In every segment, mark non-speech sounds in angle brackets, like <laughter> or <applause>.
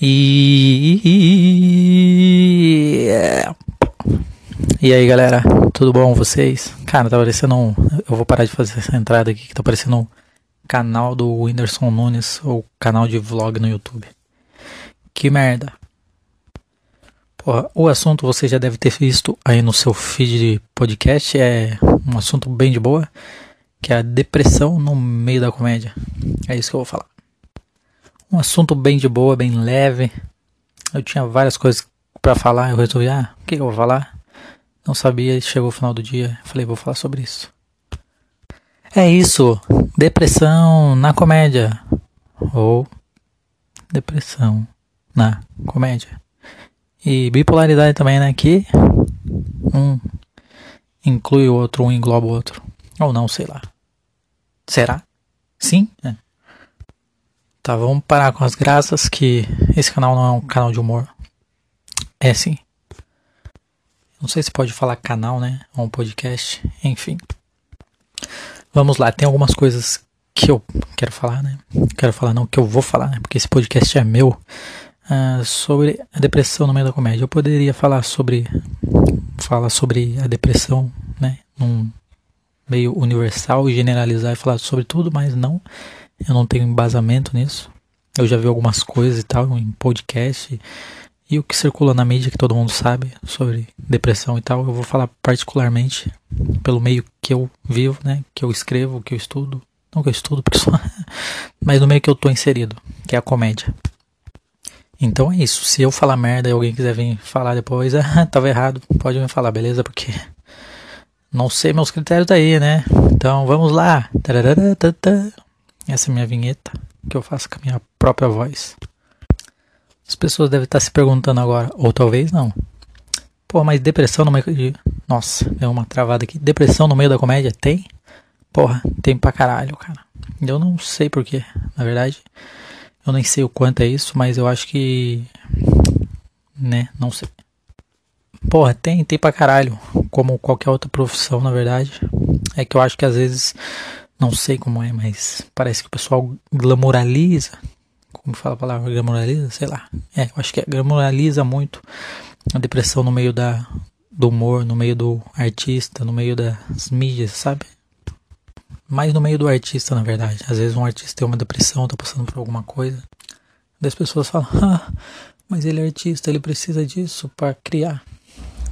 E. E aí galera, tudo bom vocês? Cara, tá parecendo um. Eu vou parar de fazer essa entrada aqui que tá parecendo um canal do Whindersson Nunes ou canal de vlog no YouTube. Que merda. Porra, o assunto você já deve ter visto aí no seu feed de podcast. É um assunto bem de boa, que é a depressão no meio da comédia. É isso que eu vou falar. Um assunto bem de boa, bem leve. Eu tinha várias coisas para falar, eu resolvi, ah, o que eu vou falar? Não sabia, chegou o final do dia, falei, vou falar sobre isso. É isso, depressão na comédia. Ou depressão na comédia. E bipolaridade também, né? Que um inclui o outro, um engloba o outro. Ou não, sei lá. Será? Sim? É. Tá, vamos parar com as graças que esse canal não é um canal de humor. É sim. Não sei se pode falar canal, né? Ou um podcast, enfim. Vamos lá, tem algumas coisas que eu quero falar, né? Quero falar não, que eu vou falar, né? Porque esse podcast é meu. Uh, sobre a depressão no meio da comédia. Eu poderia falar sobre falar sobre a depressão, né? Num meio universal e generalizar e falar sobre tudo, mas não eu não tenho embasamento nisso. Eu já vi algumas coisas e tal em podcast e o que circula na mídia que todo mundo sabe sobre depressão e tal. Eu vou falar particularmente pelo meio que eu vivo, né? Que eu escrevo, que eu estudo. Não que eu estudo, só... <laughs> mas no meio que eu tô inserido, que é a comédia. Então é isso. Se eu falar merda e alguém quiser vir falar depois, <laughs> ah, tava errado, pode me falar, beleza? Porque não sei meus critérios daí, né? Então vamos lá. Essa é minha vinheta que eu faço com a minha própria voz. As pessoas devem estar se perguntando agora, ou talvez não. Pô, mas depressão no meio de. Nossa, deu uma travada aqui. Depressão no meio da comédia? Tem? Porra, tem pra caralho, cara. Eu não sei porquê, na verdade. Eu nem sei o quanto é isso, mas eu acho que. Né, não sei. Porra, tem, tem pra caralho. Como qualquer outra profissão, na verdade. É que eu acho que às vezes não sei como é, mas parece que o pessoal glamoraliza. Como fala a palavra glamoraliza? Sei lá. É, eu acho que é, glamoraliza muito a depressão no meio da, do humor, no meio do artista, no meio das mídias, sabe? Mais no meio do artista, na verdade. Às vezes um artista tem uma depressão, tá passando por alguma coisa. As pessoas falam, <laughs> ah, mas ele é artista, ele precisa disso para criar.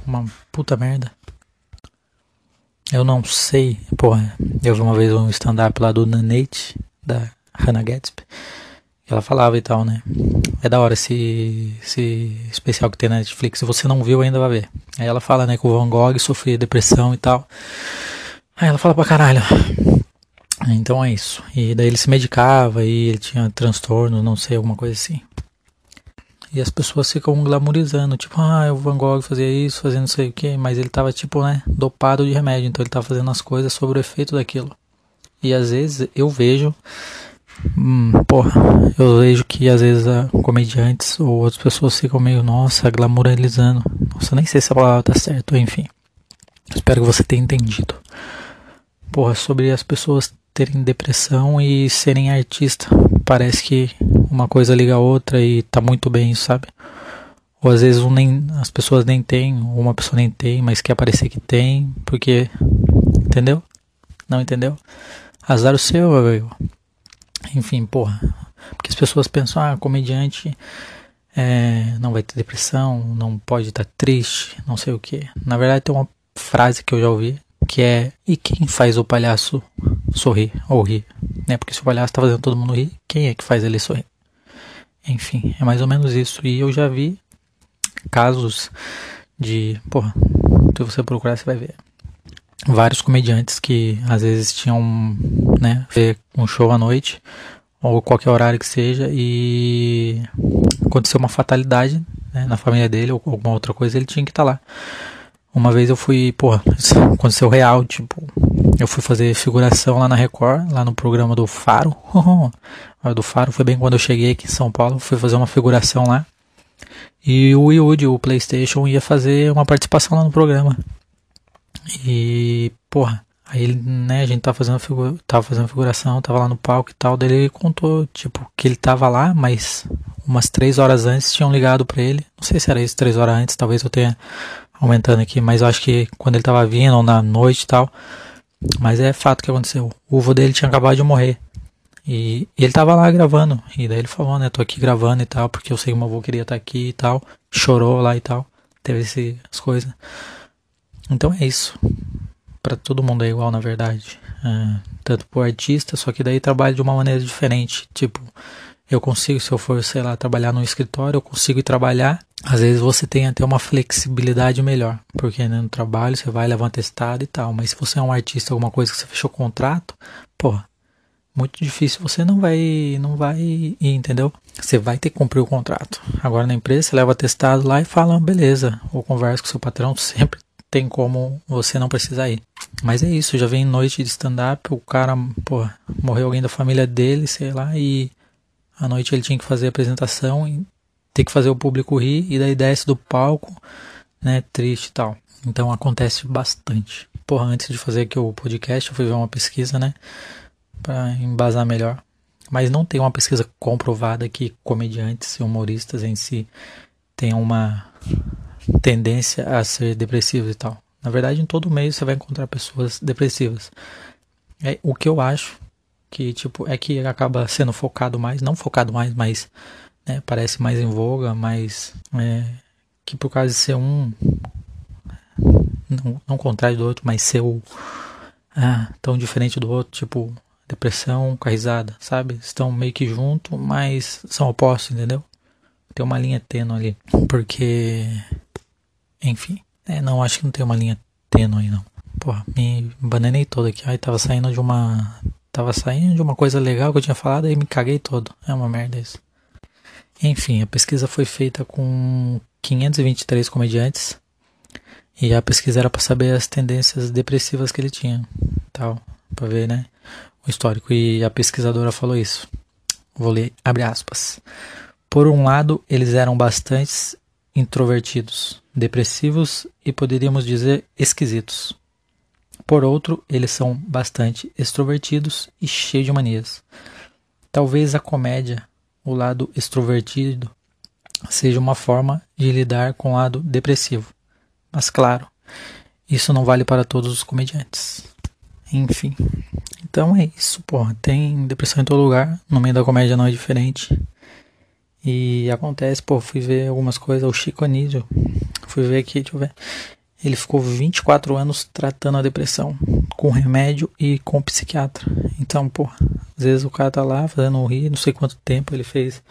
Uma puta merda. Eu não sei, porra, eu vi uma vez um stand-up lá do Nanate, da Hannah Gatsby, ela falava e tal, né? É da hora esse, esse especial que tem na Netflix, se você não viu ainda vai ver. Aí ela fala, né, que o Van Gogh sofria depressão e tal. Aí ela fala pra caralho. Então é isso. E daí ele se medicava e ele tinha transtorno, não sei, alguma coisa assim. E as pessoas ficam glamorizando, tipo, ah, o Van Gogh fazia isso, fazendo não sei o que, mas ele tava, tipo, né, dopado de remédio, então ele tava fazendo as coisas sobre o efeito daquilo. E às vezes eu vejo, hum, porra, eu vejo que às vezes a, comediantes ou outras pessoas ficam meio, nossa, glamorizando. Nossa, nem sei se a palavra tá certa, enfim. Espero que você tenha entendido. Porra, sobre as pessoas terem depressão e serem artista. Parece que uma coisa liga a outra e tá muito bem, sabe? Ou às vezes um nem, as pessoas nem têm, ou uma pessoa nem tem, mas quer parecer que tem, porque. Entendeu? Não entendeu? Azar o seu. Enfim, porra. Porque as pessoas pensam, ah, comediante é, não vai ter depressão, não pode estar tá triste, não sei o que. Na verdade, tem uma frase que eu já ouvi que é: e quem faz o palhaço sorrir ou rir? Né? Porque se o palhaço está fazendo todo mundo rir, quem é que faz ele sorrir? Enfim, é mais ou menos isso. E eu já vi casos de. Porra, se você procurar, você vai ver. Vários comediantes que às vezes tinham, né, um show à noite, ou qualquer horário que seja, e aconteceu uma fatalidade né, na família dele, ou alguma outra coisa, ele tinha que estar tá lá. Uma vez eu fui, porra, aconteceu real, tipo, eu fui fazer figuração lá na Record, lá no programa do Faro. <laughs> do Faro foi bem quando eu cheguei aqui em São Paulo, fui fazer uma figuração lá. E o Yudi, o PlayStation, ia fazer uma participação lá no programa. E, porra, aí né, a gente tava fazendo, figura, tava fazendo figuração, tava lá no palco e tal, daí ele contou, tipo, que ele tava lá, mas umas três horas antes tinham ligado para ele. Não sei se era isso, três horas antes, talvez eu tenha aumentando aqui, mas eu acho que quando ele tava vindo, ou na noite e tal. Mas é fato que aconteceu. O vô dele tinha acabado de morrer. E, ele tava lá gravando. E daí ele falou, né? Tô aqui gravando e tal, porque eu sei que meu avô queria estar tá aqui e tal. Chorou lá e tal. Teve esse, as coisas. Então é isso. para todo mundo é igual, na verdade. É, tanto pro artista, só que daí trabalha de uma maneira diferente. Tipo, eu consigo, se eu for, sei lá, trabalhar no escritório, eu consigo ir trabalhar. Às vezes você tem até uma flexibilidade melhor, porque né, no trabalho você vai levar um testado e tal. Mas se você é um artista, alguma coisa que você fechou contrato, pô, muito difícil você não vai, não vai entendeu? Você vai ter que cumprir o contrato. Agora na empresa você leva testado lá e fala, beleza, ou conversa com seu patrão, <laughs> sempre tem como você não precisar ir. Mas é isso, já vem noite de stand-up, o cara, pô, morreu alguém da família dele, sei lá, e à noite ele tinha que fazer a apresentação ter que fazer o público rir e daí desce do palco, né, triste e tal. Então acontece bastante. Porra, antes de fazer aqui o podcast, eu fui ver uma pesquisa, né, para embasar melhor. Mas não tem uma pesquisa comprovada que comediantes e humoristas em si tenham uma tendência a ser depressivos e tal. Na verdade, em todo meio você vai encontrar pessoas depressivas. É, o que eu acho que tipo é que acaba sendo focado mais, não focado mais, mas né, parece mais em voga, mas é, que por causa de ser um não, não contrário do outro, mas ser o ah, tão diferente do outro, tipo depressão com a risada, sabe? Estão meio que junto, mas são opostos, entendeu? Tem uma linha tênue ali, porque enfim, é, não acho que não tem uma linha tênue aí não. Porra, me bananei todo aqui. Aí tava saindo de uma Tava saindo de uma coisa legal que eu tinha falado e me caguei todo. É uma merda isso. Enfim, a pesquisa foi feita com 523 comediantes. E a pesquisa era para saber as tendências depressivas que ele tinha. Tal, para ver, né, o histórico e a pesquisadora falou isso. Vou ler, abre aspas. Por um lado, eles eram bastante introvertidos, depressivos e poderíamos dizer esquisitos. Por outro, eles são bastante extrovertidos e cheios de manias. Talvez a comédia, o lado extrovertido, seja uma forma de lidar com o lado depressivo. Mas claro, isso não vale para todos os comediantes. Enfim. Então é isso, porra. Tem depressão em todo lugar. No meio da comédia não é diferente. E acontece, pô, fui ver algumas coisas. O Chico Anísio. Fui ver aqui, deixa eu ver. Ele ficou 24 anos tratando a depressão, com remédio e com psiquiatra. Então, pô, às vezes o cara tá lá fazendo rir, não sei quanto tempo ele fez,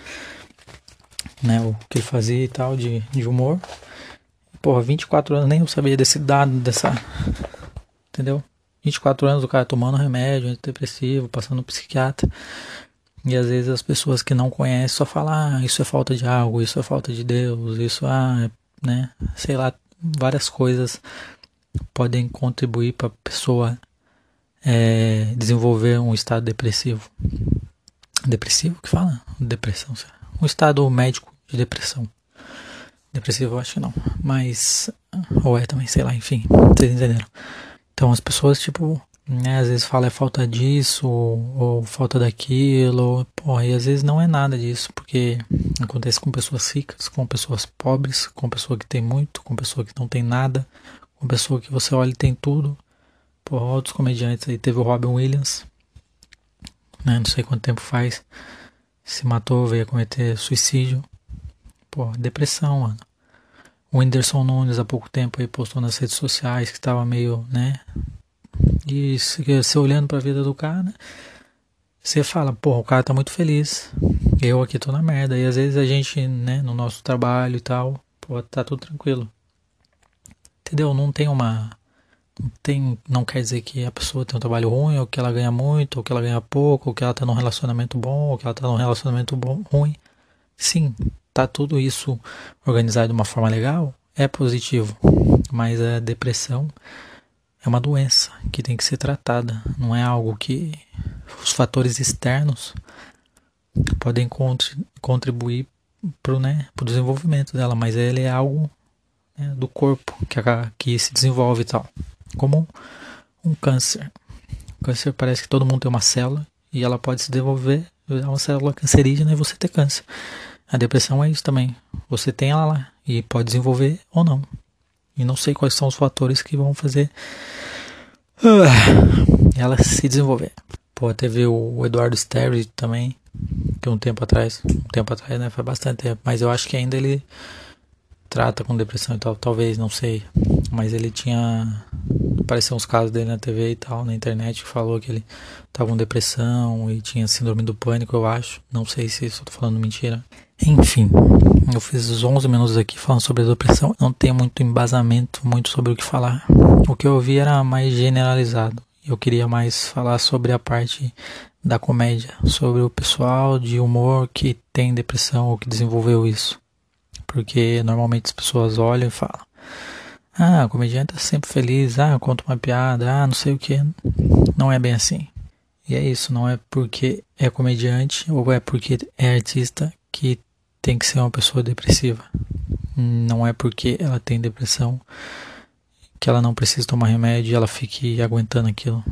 né, o que ele fazia e tal, de, de humor. Porra, 24 anos, nem eu sabia desse dado, dessa. Entendeu? 24 anos o cara tomando remédio antidepressivo, passando no psiquiatra. E às vezes as pessoas que não conhecem só falam, ah, isso é falta de algo, isso é falta de Deus, isso, ah, é, né, sei lá, várias coisas podem contribuir para a pessoa é, desenvolver um estado depressivo. Depressivo que fala? Depressão. Um estado médico de depressão. Depressivo eu acho que não. Mas. Ou é também, sei lá, enfim. Vocês entenderam. Então as pessoas, tipo, né, às vezes falam é falta disso, ou, ou falta daquilo. Porra, e às vezes não é nada disso, porque Acontece com pessoas ricas, com pessoas pobres, com pessoa que tem muito, com pessoa que não tem nada, com pessoa que você olha e tem tudo. Por outros comediantes aí teve o Robin Williams, né? Não sei quanto tempo faz. Se matou, veio a cometer suicídio. Pô, depressão, mano. O Whindersson Nunes há pouco tempo aí postou nas redes sociais que tava meio, né? E você olhando pra vida do cara, você fala, pô, o cara tá muito feliz. Eu aqui tô na merda. E às vezes a gente, né, no nosso trabalho e tal, pô, tá tudo tranquilo. Entendeu? Não tem uma. Não, tem, não quer dizer que a pessoa tem um trabalho ruim, ou que ela ganha muito, ou que ela ganha pouco, ou que ela tá num relacionamento bom, ou que ela tá num relacionamento bom, ruim. Sim, tá tudo isso organizado de uma forma legal, é positivo. Mas a depressão é uma doença que tem que ser tratada, não é algo que os fatores externos podem contribuir para o né, desenvolvimento dela, mas ele é algo né, do corpo que, que se desenvolve e tal. Como um, câncer. O câncer parece que todo mundo tem uma célula e ela pode se desenvolver, é uma célula cancerígena e você ter câncer. A depressão é isso também. Você tem ela lá e pode desenvolver ou não. E não sei quais são os fatores que vão fazer uh, ela se desenvolver. Pô, teve o Eduardo Sterry também, que um tempo atrás, um tempo atrás, né? Foi bastante tempo, mas eu acho que ainda ele trata com depressão e tal, talvez, não sei. Mas ele tinha. Apareceu uns casos dele na TV e tal, na internet, que falou que ele tava com depressão e tinha síndrome do pânico, eu acho. Não sei se isso eu tô falando mentira. Enfim, eu fiz os 11 minutos aqui falando sobre a depressão. Não tenho muito embasamento, muito sobre o que falar. O que eu ouvi era mais generalizado. Eu queria mais falar sobre a parte da comédia, sobre o pessoal de humor que tem depressão ou que desenvolveu isso. Porque normalmente as pessoas olham e falam: Ah, o comediante tá sempre feliz, ah, conta uma piada, ah, não sei o que. Não é bem assim. E é isso, não é porque é comediante ou é porque é artista que tem que ser uma pessoa depressiva. Não é porque ela tem depressão que ela não precisa tomar remédio e ela fique aguentando aquilo.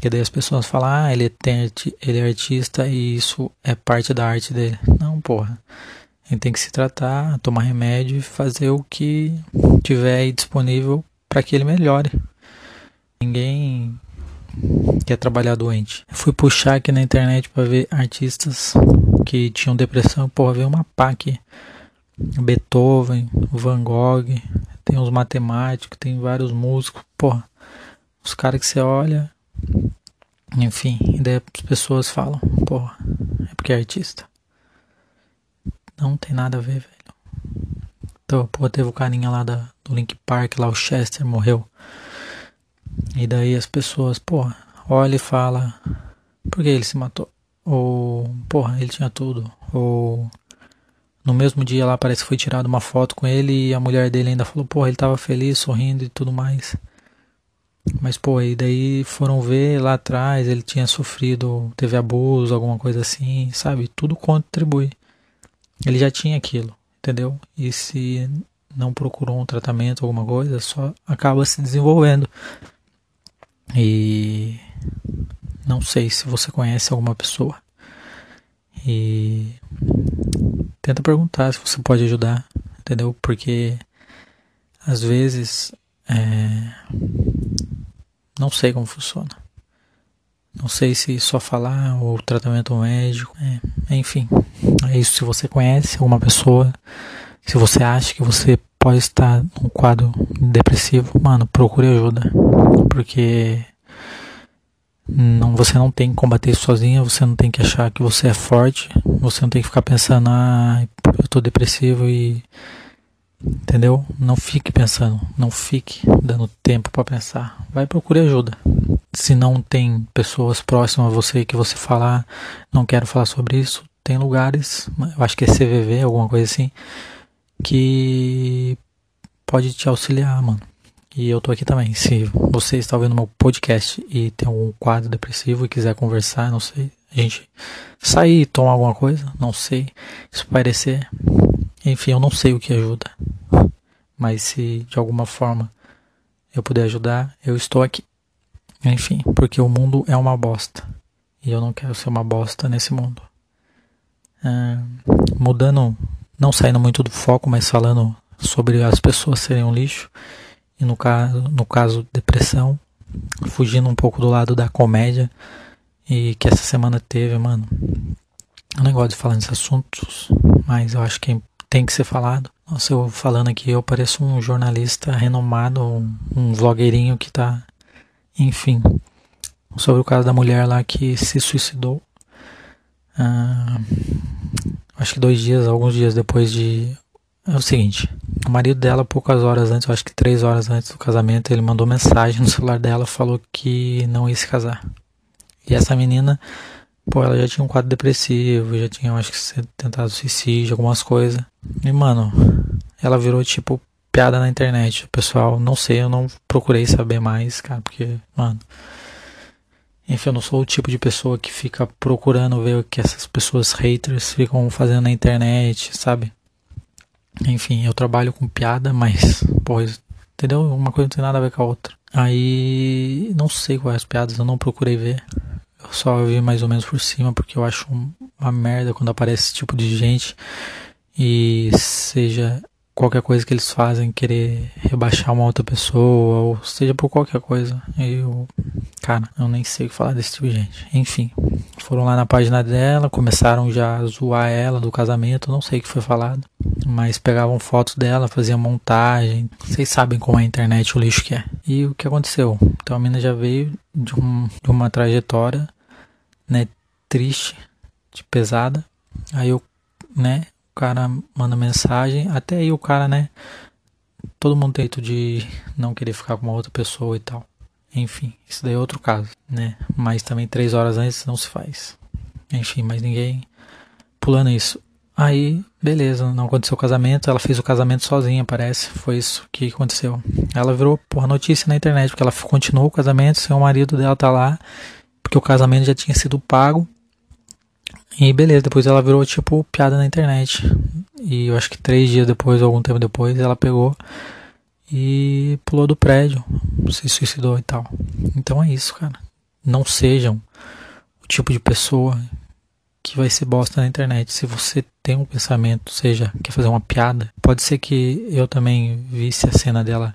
E daí as pessoas falam, ah, ele, tem, ele é artista e isso é parte da arte dele. Não, porra. Ele tem que se tratar, tomar remédio e fazer o que tiver disponível para que ele melhore. Ninguém quer trabalhar doente. fui puxar aqui na internet para ver artistas que tinham depressão. Porra, veio uma pá aqui. Beethoven, Van Gogh, tem uns matemáticos, tem vários músicos. Porra, os caras que você olha. Enfim, e daí as pessoas falam, porra, é porque é artista. Não tem nada a ver, velho. Então, pô, teve o carinha lá da, do Link Park, lá o Chester morreu. E daí as pessoas, pô, olha e fala, por que ele se matou? Ou, porra, ele tinha tudo. Ou no mesmo dia lá parece que foi tirada uma foto com ele e a mulher dele ainda falou, porra, ele tava feliz, sorrindo e tudo mais. Mas, pô, e daí foram ver lá atrás, ele tinha sofrido, teve abuso, alguma coisa assim, sabe? Tudo contribui. Ele já tinha aquilo, entendeu? E se não procurou um tratamento, alguma coisa, só acaba se desenvolvendo. E não sei se você conhece alguma pessoa. E tenta perguntar se você pode ajudar, entendeu? Porque às vezes é, não sei como funciona. Não sei se só falar ou tratamento médico. É, enfim, é isso. Se você conhece alguma pessoa, se você acha que você pode estar num quadro depressivo, mano, procure ajuda. Porque não, você não tem que combater isso sozinho, você não tem que achar que você é forte, você não tem que ficar pensando, ah, eu tô depressivo e. Entendeu? Não fique pensando, não fique dando tempo para pensar. Vai procurar ajuda. Se não tem pessoas próximas a você que você falar, não quero falar sobre isso, tem lugares, eu acho que é CVV, alguma coisa assim, que pode te auxiliar, mano. E eu tô aqui também. Se você está ouvindo meu podcast e tem um quadro depressivo e quiser conversar, não sei, a gente sair e tomar alguma coisa, não sei, isso parecer. Enfim, eu não sei o que ajuda. Mas se de alguma forma eu puder ajudar, eu estou aqui. Enfim, porque o mundo é uma bosta. E eu não quero ser uma bosta nesse mundo. Ah, mudando, não saindo muito do foco, mas falando sobre as pessoas serem um lixo e no caso, no caso depressão, fugindo um pouco do lado da comédia e que essa semana teve, mano. Eu não gosto de falar nesses assuntos, mas eu acho que tem que ser falado. Nossa, eu falando aqui, eu pareço um jornalista renomado, um, um vlogueirinho que tá. Enfim. Sobre o caso da mulher lá que se suicidou. Ah, acho que dois dias, alguns dias depois de é o seguinte, o marido dela, poucas horas antes, acho que três horas antes do casamento, ele mandou mensagem no celular dela, falou que não ia se casar. E essa menina, pô, ela já tinha um quadro depressivo, já tinha, acho que, tentado suicídio, algumas coisas. E, mano, ela virou, tipo, piada na internet. O pessoal, não sei, eu não procurei saber mais, cara, porque, mano. Enfim, eu não sou o tipo de pessoa que fica procurando ver o que essas pessoas haters ficam fazendo na internet, sabe? Enfim, eu trabalho com piada, mas, pô, entendeu? Uma coisa não tem nada a ver com a outra. Aí, não sei quais as piadas, eu não procurei ver. Eu só vi mais ou menos por cima, porque eu acho uma merda quando aparece esse tipo de gente. e seja qualquer coisa que eles fazem, querer rebaixar uma outra pessoa, ou seja por qualquer coisa. Eu, cara, eu nem sei o que falar desse tipo de gente. Enfim, foram lá na página dela, começaram já a zoar ela do casamento, não sei o que foi falado, mas pegavam fotos dela, faziam montagem. Vocês sabem como é a internet, o lixo que é. E o que aconteceu? Então a mina já veio de, um, de uma trajetória, né, triste, de pesada. Aí eu, né, o cara manda mensagem, até aí o cara, né? Todo mundo tem de não querer ficar com uma outra pessoa e tal. Enfim, isso daí é outro caso, né? Mas também três horas antes não se faz. Enfim, mas ninguém pulando isso. Aí, beleza, não aconteceu o casamento, ela fez o casamento sozinha, parece. Foi isso que aconteceu. Ela virou, porra, notícia na internet, porque ela continuou o casamento, sem o marido dela tá lá, porque o casamento já tinha sido pago e beleza, depois ela virou tipo piada na internet. E eu acho que três dias depois, ou algum tempo depois, ela pegou e pulou do prédio, se suicidou e tal. Então é isso, cara. Não sejam o tipo de pessoa que vai ser bosta na internet. Se você tem um pensamento, seja, quer fazer uma piada, pode ser que eu também visse a cena dela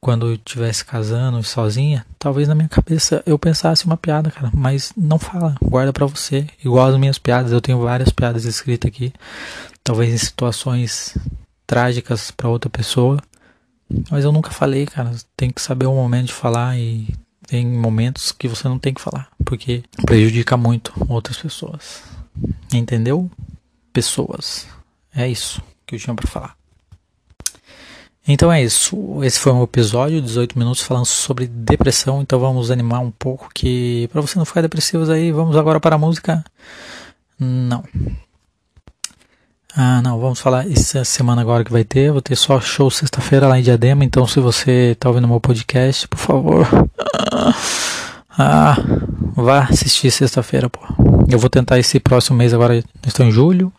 quando eu estivesse casando sozinha, talvez na minha cabeça eu pensasse uma piada, cara, mas não fala, guarda para você. Igual as minhas piadas, eu tenho várias piadas escritas aqui, talvez em situações trágicas para outra pessoa, mas eu nunca falei, cara. Tem que saber o momento de falar e tem momentos que você não tem que falar, porque prejudica muito outras pessoas. Entendeu? Pessoas. É isso que eu tinha para falar. Então é isso. Esse foi um episódio, 18 minutos, falando sobre depressão. Então vamos animar um pouco que para você não ficar depressivo aí, vamos agora para a música. Não. Ah, não, vamos falar essa semana agora que vai ter. Vou ter só show sexta-feira lá em Diadema. Então, se você está ouvindo meu podcast, por favor, <laughs> ah, vá assistir sexta-feira, pô. Eu vou tentar esse próximo mês agora. Estou em julho.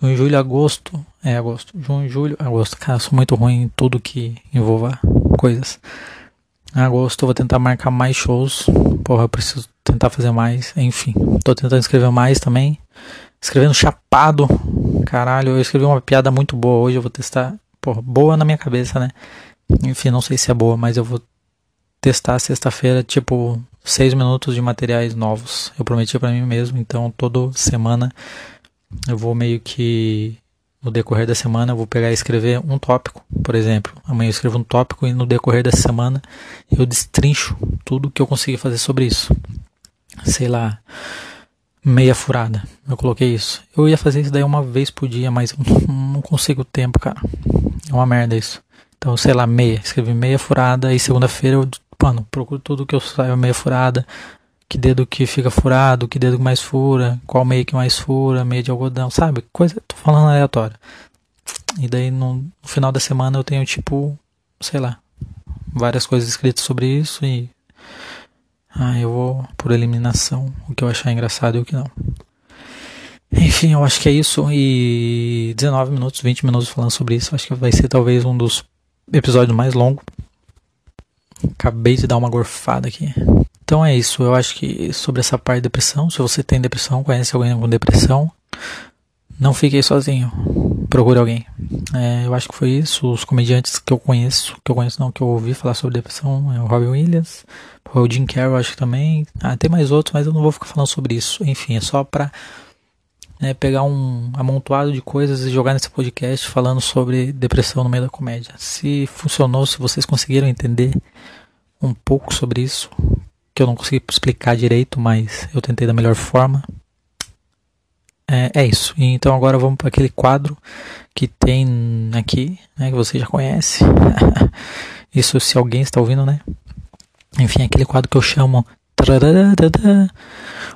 Junho, julho, agosto. É, agosto. Junho, julho, agosto. Cara, eu sou muito ruim em tudo que envolva coisas. Agosto eu vou tentar marcar mais shows. Porra, eu preciso tentar fazer mais. Enfim, tô tentando escrever mais também. Escrevendo chapado. Caralho, eu escrevi uma piada muito boa hoje. Eu vou testar. Porra, boa na minha cabeça, né? Enfim, não sei se é boa, mas eu vou testar sexta-feira, tipo, seis minutos de materiais novos. Eu prometi para mim mesmo, então toda semana eu vou meio que no decorrer da semana eu vou pegar e escrever um tópico, por exemplo. Amanhã eu escrevo um tópico e no decorrer da semana eu destrincho tudo que eu consegui fazer sobre isso. Sei lá, meia furada. Eu coloquei isso. Eu ia fazer isso daí uma vez por dia, mas <laughs> não consigo tempo, cara. É uma merda isso. Então, sei lá, meia. Escrevi meia furada e segunda-feira eu, mano, procuro tudo que eu saiba meia furada que dedo que fica furado, que dedo que mais fura, qual meio que mais fura, meio de algodão, sabe? Coisa, tô falando aleatório. E daí no, no final da semana eu tenho tipo, sei lá, várias coisas escritas sobre isso e ah, eu vou por eliminação, o que eu achar engraçado e o que não. Enfim, eu acho que é isso. E 19 minutos, 20 minutos falando sobre isso. Acho que vai ser talvez um dos episódios mais longos. Acabei de dar uma gorfada aqui. Então é isso, eu acho que sobre essa parte de depressão, se você tem depressão, conhece alguém com depressão, não fique sozinho, procure alguém. É, eu acho que foi isso, os comediantes que eu conheço, que eu conheço não, que eu ouvi falar sobre depressão, é o Robin Williams, o Jim Carrey, acho que também, ah, tem mais outros, mas eu não vou ficar falando sobre isso. Enfim, é só pra né, pegar um amontoado de coisas e jogar nesse podcast falando sobre depressão no meio da comédia. Se funcionou, se vocês conseguiram entender um pouco sobre isso, que eu não consegui explicar direito, mas eu tentei da melhor forma. É, é isso. Então agora vamos para aquele quadro que tem aqui, né, que você já conhece. <laughs> isso se alguém está ouvindo, né? Enfim, aquele quadro que eu chamo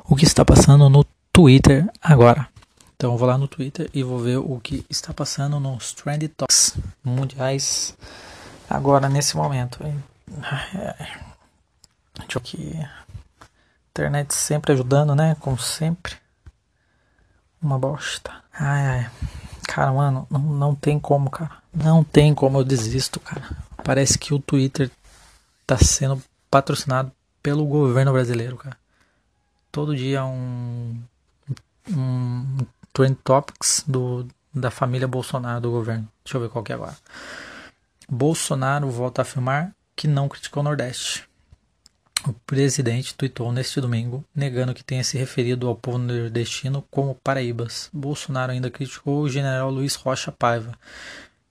o que está passando no Twitter agora. Então eu vou lá no Twitter e vou ver o que está passando nos Trend Talks mundiais agora nesse momento. Deixa aqui. Internet sempre ajudando, né? Como sempre. Uma bosta. Ai, ai. Cara, mano, não, não tem como, cara. Não tem como eu desisto, cara. Parece que o Twitter tá sendo patrocinado pelo governo brasileiro, cara. Todo dia um, um Trend Topics do, da família Bolsonaro do governo. Deixa eu ver qual que é agora. Bolsonaro volta a afirmar que não criticou o Nordeste. O presidente tuitou neste domingo, negando que tenha se referido ao povo nordestino como paraíbas. Bolsonaro ainda criticou o general Luiz Rocha Paiva,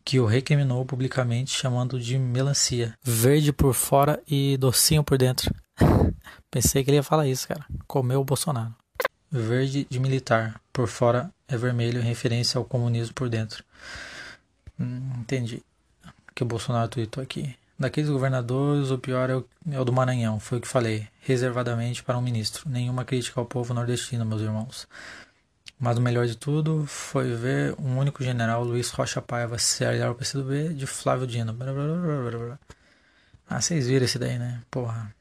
que o recriminou publicamente, chamando de melancia. Verde por fora e docinho por dentro. <laughs> Pensei que ele ia falar isso, cara. Comeu o Bolsonaro. Verde de militar, por fora é vermelho, em referência ao comunismo por dentro. Hum, entendi. Que o Bolsonaro tweetou aqui. Daqueles governadores, o pior é o, é o do Maranhão, foi o que falei, reservadamente para um ministro. Nenhuma crítica ao povo nordestino, meus irmãos. Mas o melhor de tudo foi ver um único general, Luiz Rocha Paiva, se aliar ao PCdoB de Flávio Dino. Ah, vocês viram esse daí, né? Porra.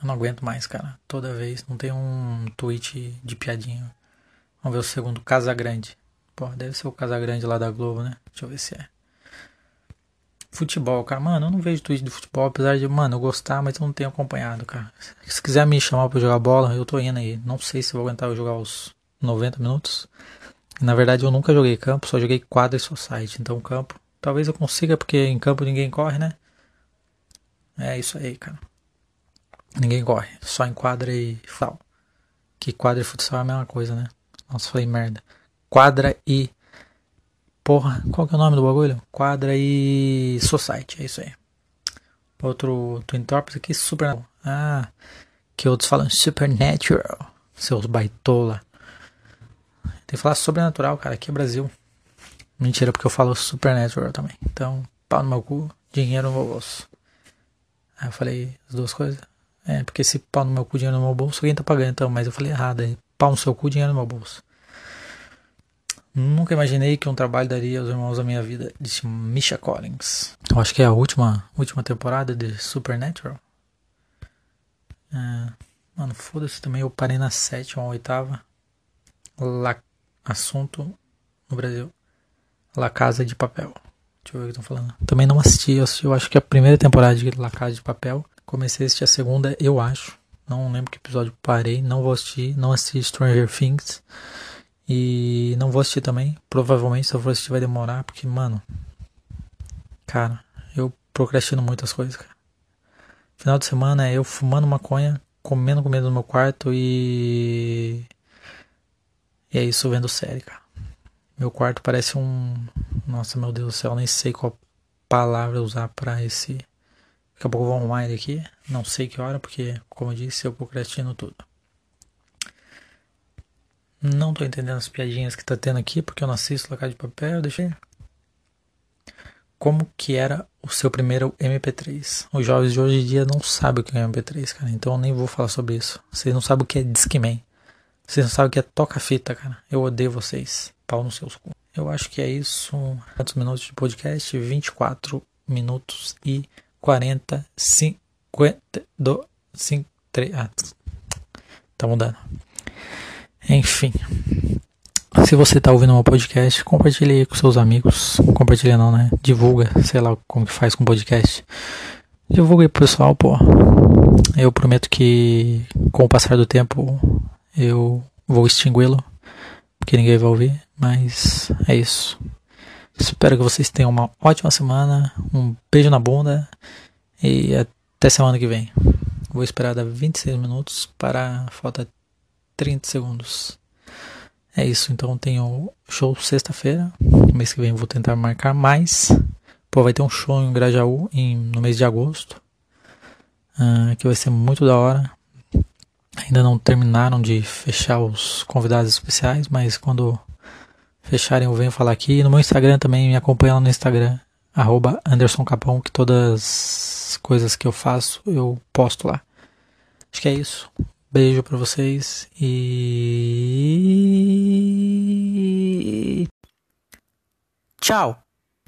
Eu não aguento mais, cara. Toda vez. Não tem um tweet de piadinha. Vamos ver o segundo. Casagrande. Porra, deve ser o Casagrande lá da Globo, né? Deixa eu ver se é. Futebol, cara. Mano, eu não vejo tweet de futebol, apesar de, mano, eu gostar, mas eu não tenho acompanhado, cara. Se quiser me chamar pra jogar bola, eu tô indo aí. Não sei se vou aguentar jogar os 90 minutos. Na verdade, eu nunca joguei campo, só joguei quadra e society. Então, campo, talvez eu consiga, porque em campo ninguém corre, né? É isso aí, cara. Ninguém corre, só em quadra e futsal. Que quadra e futsal é a mesma coisa, né? Nossa, falei merda. Quadra e Porra, qual que é o nome do bagulho? Quadra e Society, é isso aí. Outro Twin Torps aqui, Super. Ah, que outros falam Supernatural. Seus baitola. Tem que falar sobrenatural, cara. Aqui é Brasil. Mentira, porque eu falo Supernatural também. Então, pau no meu cu, dinheiro no meu bolso. Aí eu falei as duas coisas. É, porque se pau no meu cu, dinheiro no meu bolso, alguém tá pagando então. Mas eu falei errado. É pau no seu cu, dinheiro no meu bolso. Nunca imaginei que um trabalho daria aos irmãos da minha vida, disse Misha Collins. Eu acho que é a última, última temporada de Supernatural. É, mano, foda-se também. Eu parei na sétima ou oitava. La, assunto no Brasil. La Casa de Papel. Deixa eu ver o que estão falando. Também não assisti. Eu, assisti, eu acho que a primeira temporada de La Casa de Papel. Comecei a assistir a segunda, eu acho. Não lembro que episódio parei. Não vou assistir. Não assisti Stranger Things. E não vou assistir também. Provavelmente se eu for assistir vai demorar, porque, mano. Cara, eu procrastino muitas coisas, cara. Final de semana é eu fumando maconha, comendo comida no meu quarto e. E é isso vendo série, cara. Meu quarto parece um. Nossa, meu Deus do céu, nem sei qual palavra usar para esse. Daqui a pouco eu vou arrumar ele aqui. Não sei que hora, porque, como eu disse, eu procrastino tudo. Não tô entendendo as piadinhas que tá tendo aqui, porque eu não assisto La de Papel, deixei. Como que era o seu primeiro MP3? Os jovens de hoje em dia não sabem o que é MP3, cara. Então eu nem vou falar sobre isso. Vocês não sabem o que é Discman. Vocês não sabem o que é toca-fita, cara. Eu odeio vocês. Pau nos seus cu. Eu acho que é isso. Quantos minutos de podcast? 24 minutos e 40, 50, do, 5, 3. Ah, tá mudando. Enfim. Se você está ouvindo meu podcast, compartilhe com seus amigos. Compartilha não, né? Divulga, sei lá como que faz com podcast. Divulga aí pro pessoal, pô. Eu prometo que com o passar do tempo eu vou extingui-lo. Porque ninguém vai ouvir. Mas é isso. Espero que vocês tenham uma ótima semana. Um beijo na bunda. E até semana que vem. Vou esperar dar 26 minutos para falta 30 segundos. É isso, então tenho show sexta-feira. Mês que vem vou tentar marcar mais. Pô, vai ter um show em Grajaú em, no mês de agosto. Uh, que vai ser muito da hora. Ainda não terminaram de fechar os convidados especiais, mas quando fecharem eu venho falar aqui. no meu Instagram também, me acompanha lá no Instagram, arroba Anderson Capão, que todas as coisas que eu faço eu posto lá. Acho que é isso. Beijo para vocês e. Tchau!